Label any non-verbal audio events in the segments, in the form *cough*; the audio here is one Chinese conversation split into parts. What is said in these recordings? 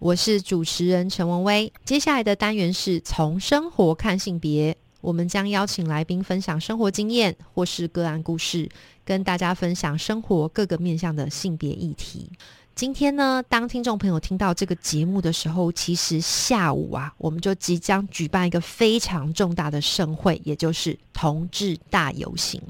我是主持人陈文威。接下来的单元是从生活看性别，我们将邀请来宾分享生活经验或是个案故事，跟大家分享生活各个面向的性别议题。今天呢，当听众朋友听到这个节目的时候，其实下午啊，我们就即将举办一个非常重大的盛会，也就是同志大游行。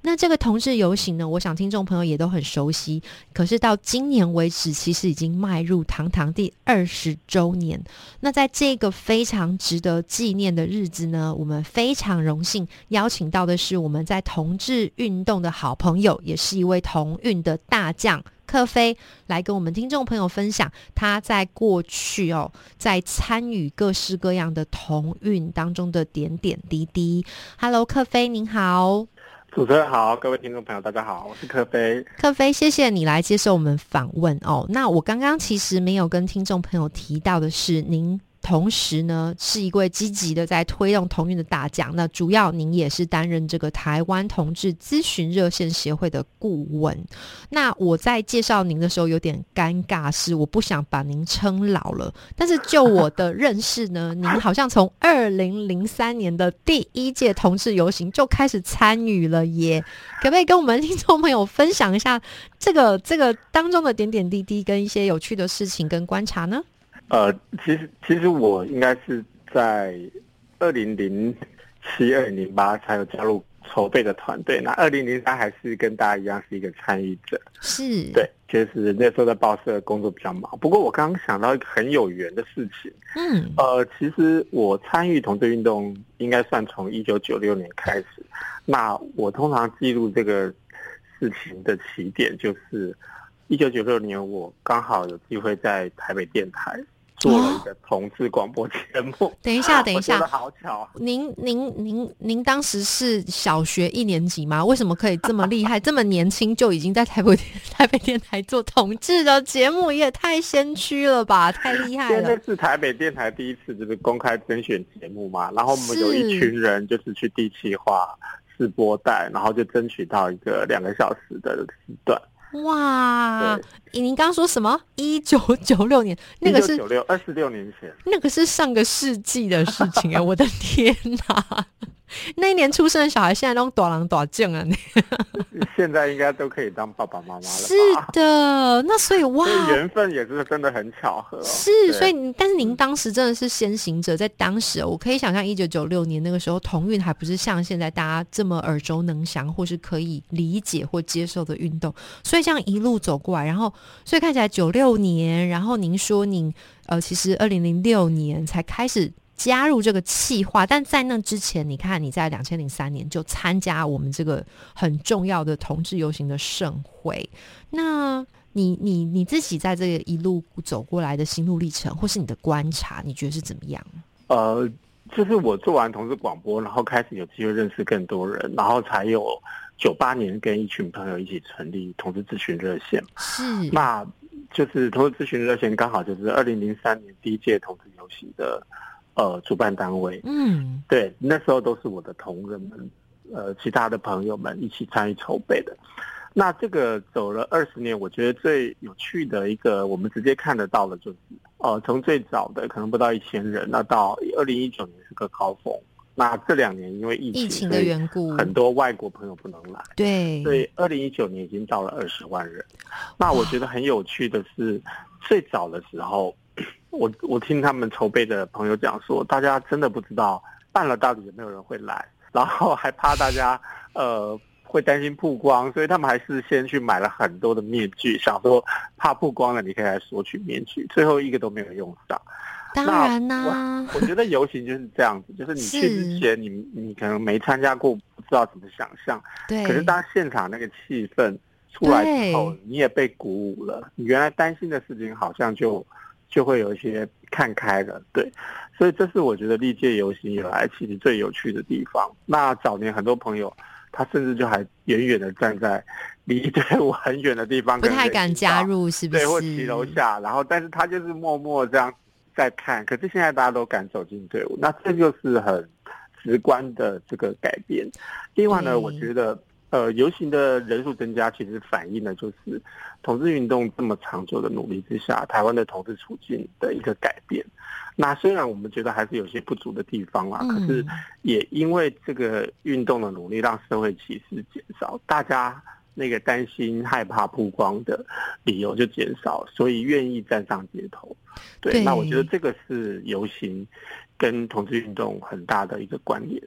那这个同志游行呢，我想听众朋友也都很熟悉。可是到今年为止，其实已经迈入堂堂第二十周年。那在这个非常值得纪念的日子呢，我们非常荣幸邀请到的是我们在同志运动的好朋友，也是一位同运的大将。克飞来跟我们听众朋友分享他在过去哦，在参与各式各样的同运当中的点点滴滴。Hello，克飞您好，主持人好，各位听众朋友大家好，我是克飞。克飞，谢谢你来接受我们访问哦。那我刚刚其实没有跟听众朋友提到的是您。同时呢，是一位积极的在推动同运的大将。那主要您也是担任这个台湾同志咨询热线协会的顾问。那我在介绍您的时候有点尴尬，是我不想把您称老了。但是就 *laughs* 我的认识呢，您好像从二零零三年的第一届同志游行就开始参与了耶。可不可以跟我们听众朋友分享一下这个这个当中的点点滴滴跟一些有趣的事情跟观察呢？呃，其实其实我应该是在二零零七、二零零八才有加入筹备的团队。那二零零三还是跟大家一样是一个参与者。是，对，就是那时候在报社工作比较忙。不过我刚刚想到一个很有缘的事情。嗯，呃，其实我参与同志运动应该算从一九九六年开始。那我通常记录这个事情的起点就是一九九六年，我刚好有机会在台北电台。做了一个同志广播节目。等一下，等一下，*laughs* 好巧！您您您您当时是小学一年级吗？为什么可以这么厉害，*laughs* 这么年轻就已经在台北台北电台做同志的节目？也太先驱了吧，太厉害了！现在是台北电台第一次就是公开甄选节目嘛，然后我们有一群人就是去地气化试播带，然后就争取到一个两个小时的时段。哇！您刚刚说什么？一九九六年，那个是九六二十六年前，那个是上个世纪的事情啊！*laughs* 我的天哪！*laughs* 那一年出生的小孩，现在都多狼多正啊！*laughs* 现在应该都可以当爸爸妈妈了。是的，那所以哇，缘分也是真的很巧合。是，所以但是您当时真的是先行者，在当时我可以想象，一九九六年那个时候，同运还不是像现在大家这么耳熟能详，或是可以理解或接受的运动。所以这样一路走过来，然后所以看起来九六年，然后您说您呃，其实二零零六年才开始。加入这个企划，但在那之前，你看你在两千零三年就参加我们这个很重要的同志游行的盛会。那你你你自己在这个一路走过来的心路历程，或是你的观察，你觉得是怎么样？呃，就是我做完同志广播，然后开始有机会认识更多人，然后才有九八年跟一群朋友一起成立同志咨询热线。是，那就是同志咨询热线刚好就是二零零三年第一届同志游行的。呃，主办单位，嗯，对，那时候都是我的同仁们，呃，其他的朋友们一起参与筹备的。那这个走了二十年，我觉得最有趣的一个，我们直接看得到的，就是，呃，从最早的可能不到一千人，那到二零一九年是个高峰。那这两年因为疫情疫情的缘故，很多外国朋友不能来，对，所以二零一九年已经到了二十万人。那我觉得很有趣的是，最早的时候。我我听他们筹备的朋友讲说，大家真的不知道办了到底有没有人会来，然后还怕大家呃会担心曝光，所以他们还是先去买了很多的面具，想说怕曝光了你可以来索取面具，最后一个都没有用上。当然啦，我觉得游行就是这样子，就是你去之前你你可能没参加过，不知道怎么想象，对。可是当现场那个气氛出来之后，你也被鼓舞了，你原来担心的事情好像就。就会有一些看开了，对，所以这是我觉得历届游行以来其实最有趣的地方。那早年很多朋友，他甚至就还远远的站在离队伍很远的地方，不太敢加入，是不是？对，或骑楼下，然后但是他就是默默这样在看。可是现在大家都敢走进队伍，那这就是很直观的这个改变。另外呢，我觉得。呃，游行的人数增加，其实反映的就是同志运动这么长久的努力之下，台湾的同志处境的一个改变。那虽然我们觉得还是有些不足的地方啊，可是也因为这个运动的努力，让社会歧视减少，大家那个担心害怕曝光的理由就减少，所以愿意站上街头。对，那我觉得这个是游行跟同志运动很大的一个关联。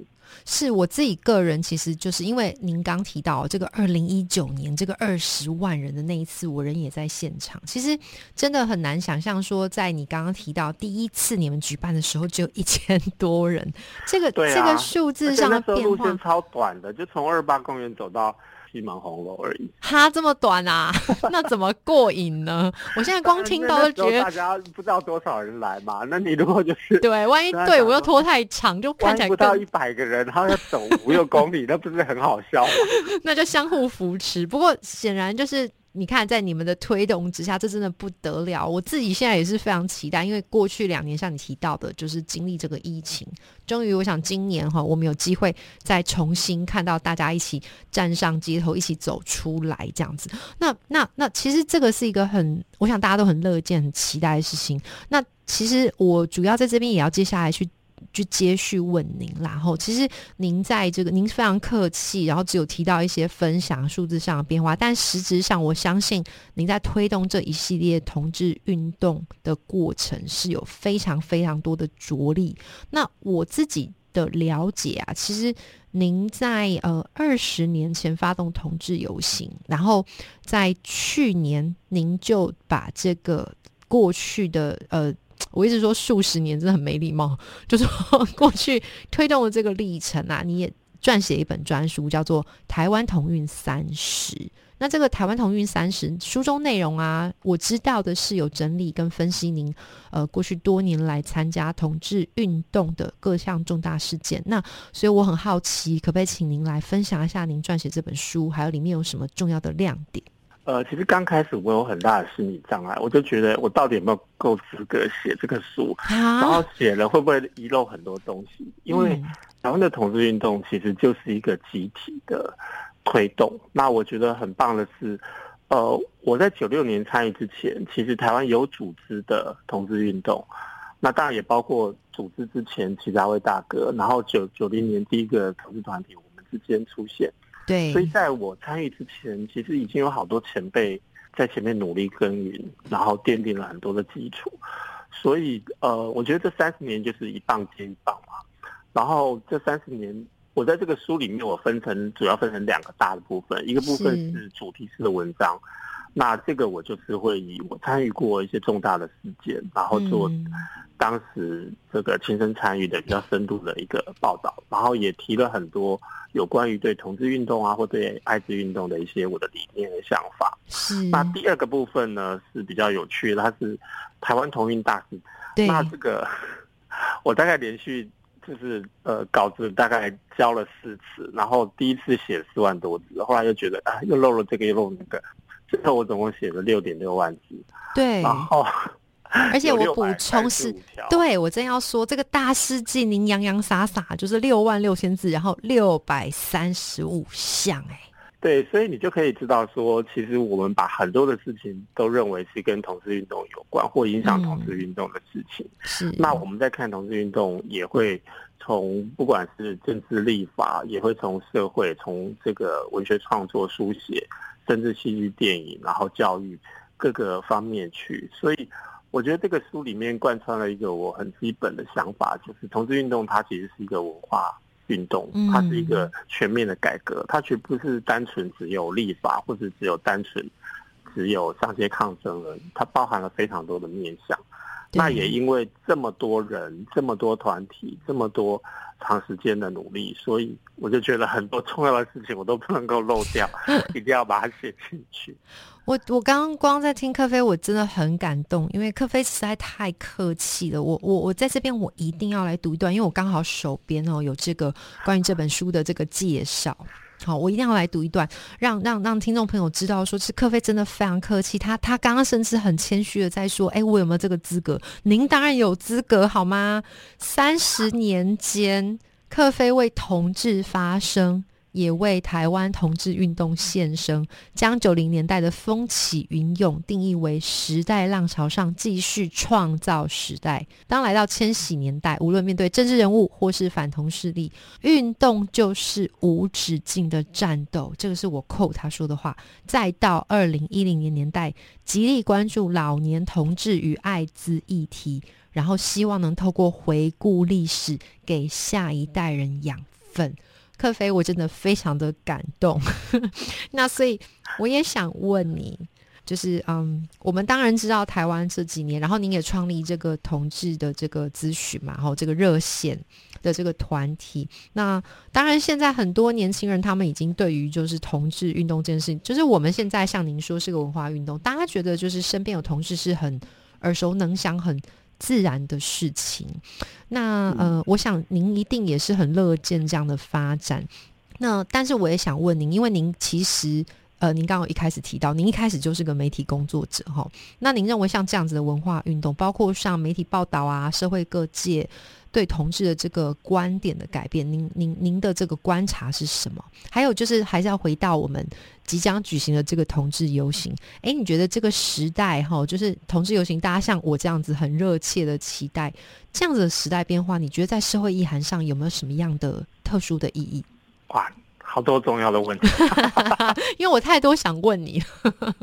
是我自己个人，其实就是因为您刚提到这个二零一九年这个二十万人的那一次，我人也在现场。其实真的很难想象，说在你刚刚提到第一次你们举办的时候，只有一千多人，这个这个数字上的变化超短的，就从二八公园走到。西门红楼而已，哈，这么短啊？*laughs* 那怎么过瘾呢？我现在光听到就觉得大家不知道多少人来嘛。那你如果就是对，万一队伍又拖太长，就看起来不到一百个人，然后要走五六公里，*laughs* 那不是很好笑吗？*laughs* 那就相互扶持。不过显然就是。你看，在你们的推动之下，这真的不得了。我自己现在也是非常期待，因为过去两年像你提到的，就是经历这个疫情，终于我想今年哈，我们有机会再重新看到大家一起站上街头，一起走出来这样子。那那那，其实这个是一个很，我想大家都很乐见、很期待的事情。那其实我主要在这边也要接下来去。去接续问您，然后其实您在这个您非常客气，然后只有提到一些分享数字上的变化，但实质上我相信您在推动这一系列同志运动的过程是有非常非常多的着力。那我自己的了解啊，其实您在呃二十年前发动同志游行，然后在去年您就把这个过去的呃。我一直说数十年真的很没礼貌，就是过去推动的这个历程啊，你也撰写一本专书，叫做《台湾同运三十》。那这个《台湾同运三十》书中内容啊，我知道的是有整理跟分析您呃过去多年来参加同志运动的各项重大事件。那所以我很好奇，可不可以请您来分享一下您撰写这本书，还有里面有什么重要的亮点？呃，其实刚开始我有很大的心理障碍，我就觉得我到底有没有够资格写这个书，然后写了会不会遗漏很多东西？因为台湾的同志运动其实就是一个集体的推动。那我觉得很棒的是，呃，我在九六年参与之前，其实台湾有组织的同志运动，那当然也包括组织之前其他位大哥，然后九九零年第一个同志团体我们之间出现。对，所以在我参与之前，其实已经有好多前辈在前面努力耕耘，然后奠定了很多的基础。所以，呃，我觉得这三十年就是一棒接一棒嘛。然后这三十年，我在这个书里面，我分成主要分成两个大的部分，一个部分是主题式的文章。那这个我就是会以我参与过一些重大的事件，然后做当时这个亲身参与的比较深度的一个报道，然后也提了很多有关于对同志运动啊或对艾滋运动的一些我的理念和想法。是。那第二个部分呢是比较有趣的，它是台湾同运大事。对。那这个我大概连续就是呃稿子大概交了四次，然后第一次写四万多字，后来又觉得啊又漏了这个又漏那个。最后我总共写了六点六万字，*laughs* 对，然后而且我补充是，对我真要说这个大事记，您洋洋洒洒就是六万六千字，然后六百三十五项，哎，对，所以你就可以知道说，其实我们把很多的事情都认为是跟同志运动有关或影响同志运动的事情，是。那我们在看同志运动，也会从不管是政治立法，也会从社会，从这个文学创作书写。甚至戏剧、电影，然后教育各个方面去，所以我觉得这个书里面贯穿了一个我很基本的想法，就是同志运动它其实是一个文化运动，它是一个全面的改革，它绝不是单纯只有立法或者只有单纯只有上街抗争而已，它包含了非常多的面向。那也因为这么多人、这么多团体、这么多长时间的努力，所以我就觉得很多重要的事情我都不能够漏掉，*laughs* 一定要把它写进去。我我刚刚光在听克菲，我真的很感动，因为克菲实在太客气了。我我我在这边，我一定要来读一段，因为我刚好手边哦有这个关于这本书的这个介绍。好，我一定要来读一段，让让让听众朋友知道，说是克菲真的非常客气。他他刚刚甚至很谦虚的在说：“哎，我有没有这个资格？您当然有资格，好吗？”三十年间，克菲为同志发声。也为台湾同志运动献声，将九零年代的风起云涌定义为时代浪潮上继续创造时代。当来到千禧年代，无论面对政治人物或是反同势力，运动就是无止境的战斗。这个是我扣他说的话。再到二零一零年年代，极力关注老年同志与艾滋议题，然后希望能透过回顾历史，给下一代人养分。克菲，我真的非常的感动。*laughs* 那所以我也想问你，就是嗯，我们当然知道台湾这几年，然后您也创立这个同志的这个咨询嘛，然后这个热线的这个团体。那当然，现在很多年轻人他们已经对于就是同志运动这件事情，就是我们现在像您说是个文化运动，大家觉得就是身边有同志是很耳熟能详、很。自然的事情，那呃，我想您一定也是很乐见这样的发展。那但是我也想问您，因为您其实呃，您刚刚一开始提到，您一开始就是个媒体工作者哈。那您认为像这样子的文化运动，包括像媒体报道啊，社会各界。对同志的这个观点的改变，您您您的这个观察是什么？还有就是，还是要回到我们即将举行的这个同志游行。哎，你觉得这个时代哈，就是同志游行，大家像我这样子很热切的期待这样子的时代变化，你觉得在社会意涵上有没有什么样的特殊的意义？哇，好多重要的问题，*laughs* 因为我太多想问你。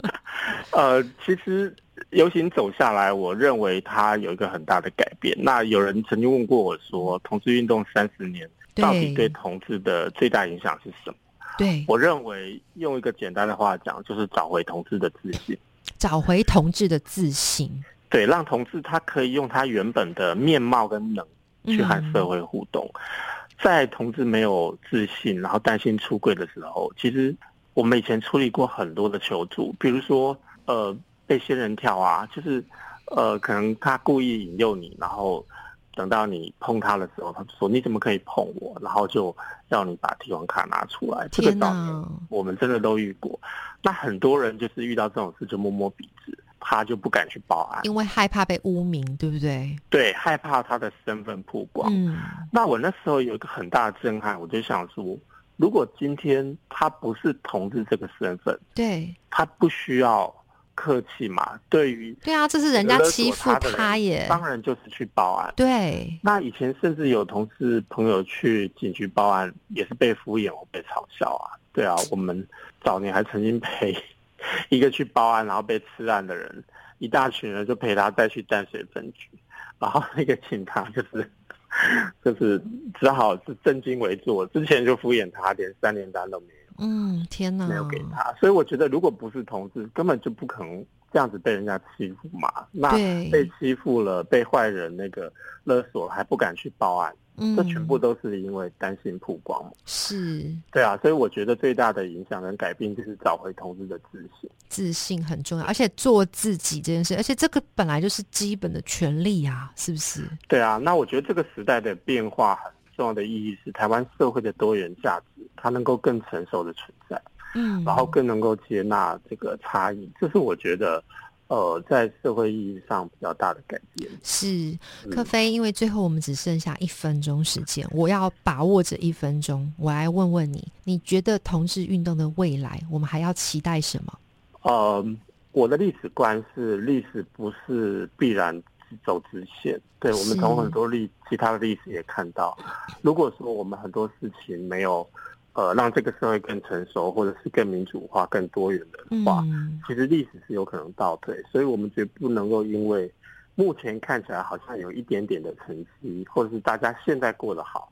*laughs* 呃，其实。游行走下来，我认为它有一个很大的改变。那有人曾经问过我说，同志运动三十年到底对同志的最大影响是什么？对我认为，用一个简单的话讲，就是找回同志的自信，找回同志的自信。对，让同志他可以用他原本的面貌跟能去和社会互动。在同志没有自信，然后担心出柜的时候，其实我们以前处理过很多的求助，比如说呃。被仙人跳啊，就是，呃，可能他故意引诱你，然后等到你碰他的时候，他就说你怎么可以碰我？然后就要你把提款卡拿出来。这个早年我们真的都遇过。那很多人就是遇到这种事就摸摸鼻子，他就不敢去报案，因为害怕被污名，对不对？对，害怕他的身份曝光。嗯。那我那时候有一个很大的震撼，我就想说，如果今天他不是同志这个身份，对，他不需要。客气嘛？对于对啊，这是人家欺负他耶，当然就是去报案。对，那以前甚至有同事朋友去警局报案，也是被敷衍或被嘲笑啊。对啊，我们早年还曾经陪一个去报案，然后被吃案的人，一大群人就陪他再去淡水分局，然后那个警察就是就是只好是正襟危坐，之前就敷衍他，连三连单都没有。嗯，天哪！没有给他，所以我觉得，如果不是同志，根本就不可能这样子被人家欺负嘛。那被欺负了，被坏人那个勒索，还不敢去报案，嗯这全部都是因为担心曝光。是，对啊，所以我觉得最大的影响跟改变就是找回同志的自信。自信很重要，而且做自己这件事，而且这个本来就是基本的权利啊，是不是？对啊，那我觉得这个时代的变化很。重要的意义是台湾社会的多元价值，它能够更成熟的存在，嗯，然后更能够接纳这个差异，这是我觉得，呃，在社会意义上比较大的改变。是柯飞，因为最后我们只剩下一分钟时间，我要把握这一分钟，我来问问你，你觉得同志运动的未来，我们还要期待什么？呃，我的历史观是，历史不是必然。走直线，对我们从很多历其他的历史也看到，如果说我们很多事情没有，呃，让这个社会更成熟，或者是更民主化、更多元的话，其实历史是有可能倒退。所以，我们绝不能够因为目前看起来好像有一点点的成绩，或者是大家现在过得好，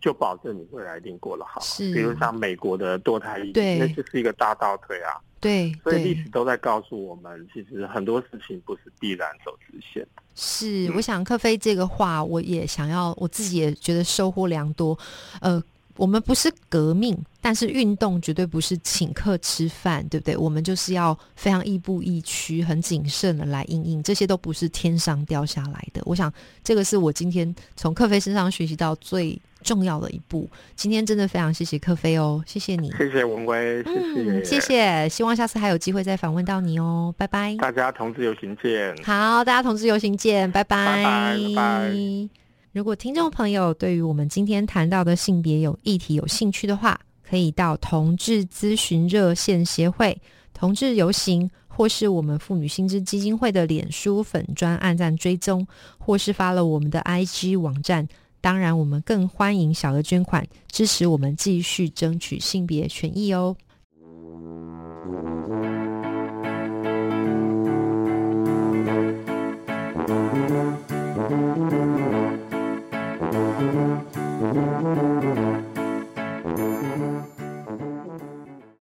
就保证你未来一定过得好。是，比如像美国的堕胎，那就是一个大倒退啊。对，所以历史都在告诉我们，其实很多事情不是必然走直线。是，我想克菲这个话，我也想要，我自己也觉得收获良多。呃，我们不是革命，但是运动绝对不是请客吃饭，对不对？我们就是要非常亦步亦趋、很谨慎的来应应，这些都不是天上掉下来的。我想，这个是我今天从克菲身上学习到最。重要的一步，今天真的非常谢谢克菲哦，谢谢你，谢谢文威，谢谢，谢谢，希望下次还有机会再访问到你哦，拜拜，大家同志游行见，好，大家同志游行见，拜拜，拜拜。如果听众朋友对于我们今天谈到的性别有议题有兴趣的话，可以到同志咨询热线协会、同志游行，或是我们妇女心知基金会的脸书粉专按赞追踪，或是发了我们的 IG 网站。当然，我们更欢迎小额捐款，支持我们继续争取性别权益哦。